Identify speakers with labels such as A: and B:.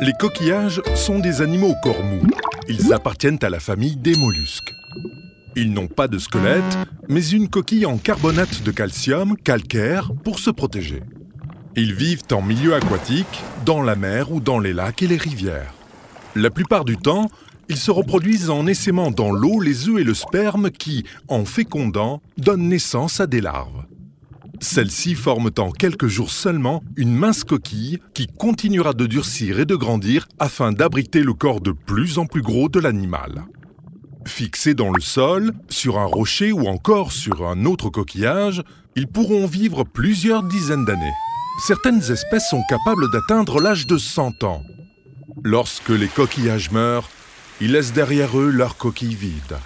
A: Les coquillages sont des animaux au corps mou. Ils appartiennent à la famille des mollusques. Ils n'ont pas de squelette, mais une coquille en carbonate de calcium calcaire pour se protéger. Ils vivent en milieu aquatique, dans la mer ou dans les lacs et les rivières. La plupart du temps, ils se reproduisent en essaimant dans l'eau les œufs et le sperme qui, en fécondant, donnent naissance à des larves. Celles-ci forment en quelques jours seulement une mince coquille qui continuera de durcir et de grandir afin d'abriter le corps de plus en plus gros de l'animal. Fixés dans le sol, sur un rocher ou encore sur un autre coquillage, ils pourront vivre plusieurs dizaines d'années. Certaines espèces sont capables d'atteindre l'âge de 100 ans. Lorsque les coquillages meurent, ils laissent derrière eux leur coquille vide.